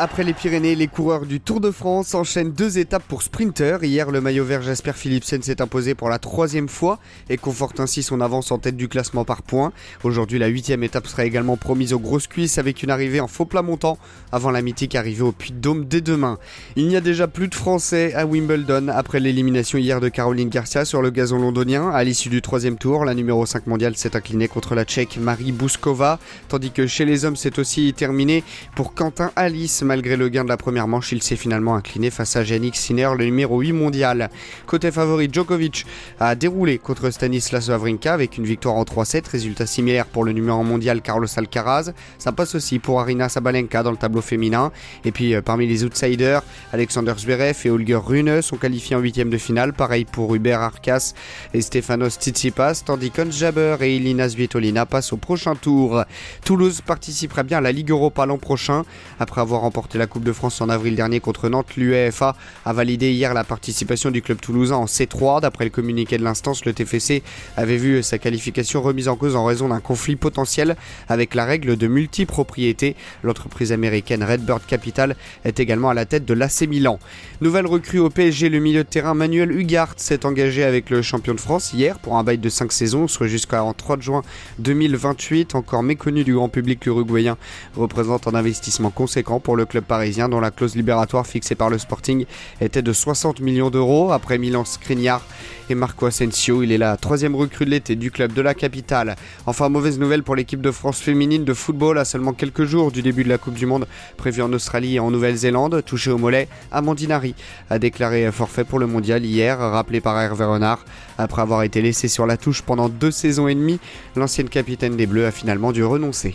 Après les Pyrénées, les coureurs du Tour de France enchaînent deux étapes pour sprinter. Hier, le maillot vert Jasper Philipsen s'est imposé pour la troisième fois et conforte ainsi son avance en tête du classement par points. Aujourd'hui, la huitième étape sera également promise aux grosses cuisses avec une arrivée en faux plat montant avant la mythique arrivée au Puy de Dôme dès demain. Il n'y a déjà plus de Français à Wimbledon après l'élimination hier de Caroline Garcia sur le gazon londonien. À l'issue du troisième tour, la numéro 5 mondiale s'est inclinée contre la Tchèque Marie Bouskova, tandis que chez les hommes, c'est aussi terminé pour Quentin Alice malgré le gain de la première manche, il s'est finalement incliné face à Yannick Sinner, le numéro 8 mondial. Côté favori, Djokovic a déroulé contre Stanislas Wawrinka avec une victoire en 3-7, résultat similaire pour le numéro mondial Carlos Alcaraz. Ça passe aussi pour Arina Sabalenka dans le tableau féminin. Et puis euh, parmi les outsiders, Alexander Zverev et Holger Rune sont qualifiés en huitième de finale. Pareil pour Hubert Arcas et Stefanos Tsitsipas, tandis qu'Hons Jabber et Elina Svitolina passent au prochain tour. Toulouse participera bien à la Ligue Europa l'an prochain après avoir remporté la Coupe de France en avril dernier contre Nantes, l'UEFA a validé hier la participation du club toulousain en C3. D'après le communiqué de l'instance, le TFC avait vu sa qualification remise en cause en raison d'un conflit potentiel avec la règle de multipropriété. L'entreprise américaine Redbird Capital est également à la tête de l'AC Milan. Nouvelle recrue au PSG, le milieu de terrain Manuel Hugart s'est engagé avec le champion de France hier pour un bail de 5 saisons, soit jusqu'en 3 juin 2028. Encore méconnu du grand public uruguayen, représente un investissement conséquent pour le club parisien dont la clause libératoire fixée par le Sporting était de 60 millions d'euros. Après Milan Skriniar et Marco Asensio, il est la troisième recrue de l'été du club de la capitale. Enfin, mauvaise nouvelle pour l'équipe de France féminine de football à seulement quelques jours du début de la Coupe du Monde prévue en Australie et en Nouvelle-Zélande. Touché au mollet, Amandine Harry a déclaré forfait pour le mondial hier, rappelé par Hervé Renard. Après avoir été laissé sur la touche pendant deux saisons et demie, l'ancienne capitaine des Bleus a finalement dû renoncer.